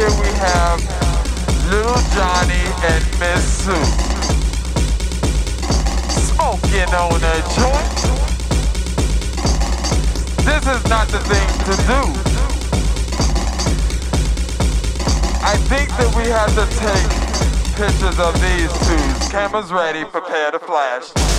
here we have Little Johnny and Miss Sue. Smoking on a joint. This is not the thing to do. I think that we have to take pictures of these two. Cameras ready, prepare to flash.